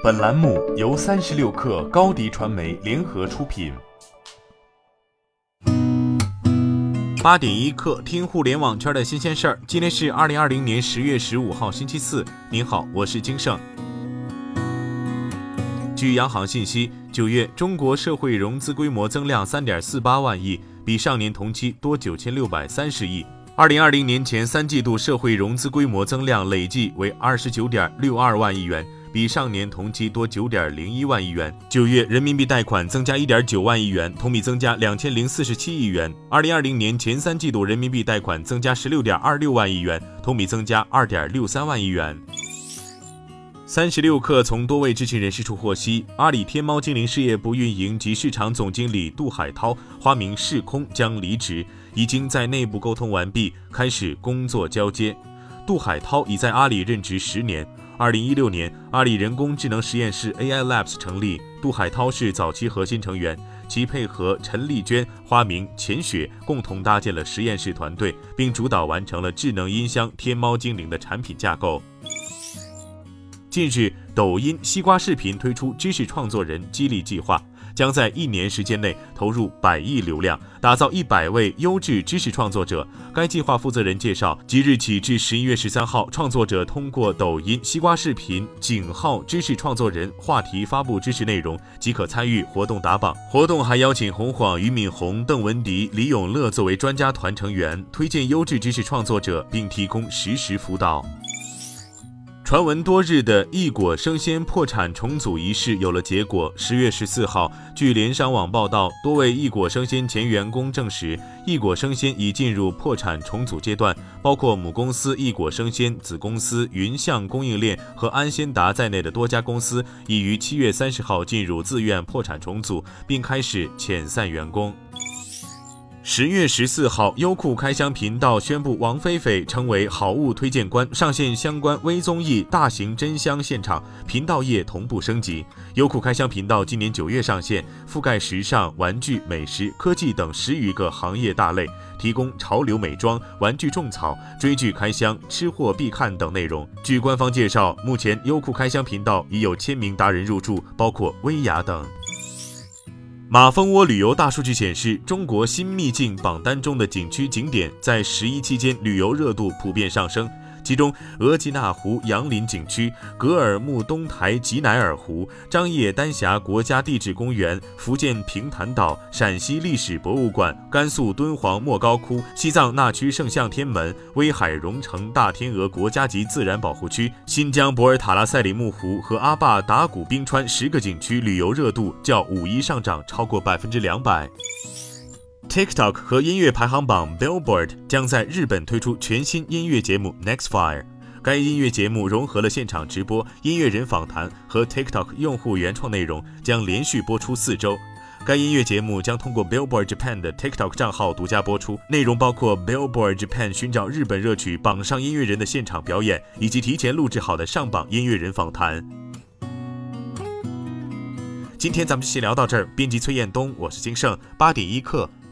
本栏目由三十六氪高低传媒联合出品。八点一刻，听互联网圈的新鲜事儿。今天是二零二零年十月十五号，星期四。您好，我是金盛。据央行信息，九月中国社会融资规模增量三点四八万亿，比上年同期多九千六百三十亿。二零二零年前三季度社会融资规模增量累计为二十九点六二万亿元。比上年同期多九点零一万亿元。九月人民币贷款增加一点九万亿元，同比增加两千零四十七亿元。二零二零年前三季度人民币贷款增加十六点二六万亿元，同比增加二点六三万亿元。三十六氪从多位知情人士处获悉，阿里天猫精灵事业部运营及市场总经理杜海涛（花名世空）将离职，已经在内部沟通完毕，开始工作交接。杜海涛已在阿里任职十年。二零一六年，阿里人工智能实验室 AI Labs 成立，杜海涛是早期核心成员，其配合陈丽娟（花名钱雪）共同搭建了实验室团队，并主导完成了智能音箱天猫精灵的产品架构。近日，抖音西瓜视频推出知识创作人激励计划。将在一年时间内投入百亿流量，打造一百位优质知识创作者。该计划负责人介绍，即日起至十一月十三号，创作者通过抖音西瓜视频井号知识创作人话题发布知识内容，即可参与活动打榜。活动还邀请洪晃、俞敏洪、邓文迪、李永乐作为专家团成员，推荐优质知识创作者，并提供实时辅导。传闻多日的易果生鲜破产重组仪式有了结果。十月十四号，据联商网报道，多位易果生鲜前员工证实，易果生鲜已进入破产重组阶段，包括母公司易果生鲜、子公司云象供应链和安先达在内的多家公司，已于七月三十号进入自愿破产重组，并开始遣散员工。十月十四号，优酷开箱频道宣布王菲菲成为好物推荐官，上线相关微综艺大型真香现场，频道页同步升级。优酷开箱频道今年九月上线，覆盖时尚、玩具、美食、科技等十余个行业大类，提供潮流美妆、玩具种草、追剧开箱、吃货必看等内容。据官方介绍，目前优酷开箱频道已有千名达人入驻，包括薇娅等。马蜂窝旅游大数据显示，中国新秘境榜单中的景区景点在十一期间旅游热度普遍上升。其中，额济纳湖杨林景区、格尔木东台吉乃尔湖、张掖丹霞国家地质公园、福建平潭岛、陕西历史博物馆、甘肃敦煌莫高窟、西藏那曲圣象天门、威海荣成大天鹅国家级自然保护区、新疆博尔塔拉赛里木湖和阿坝达古冰川十个景区旅游热度较五一上涨超过百分之两百。TikTok 和音乐排行榜 Billboard 将在日本推出全新音乐节目 Next Fire。该音乐节目融合了现场直播、音乐人访谈和 TikTok 用户原创内容，将连续播出四周。该音乐节目将通过 Billboard Japan 的 TikTok 账号独家播出，内容包括 Billboard Japan 寻找日本热曲榜上音乐人的现场表演，以及提前录制好的上榜音乐人访谈。今天咱们就先聊到这儿。编辑崔彦东，我是金盛，八点一刻。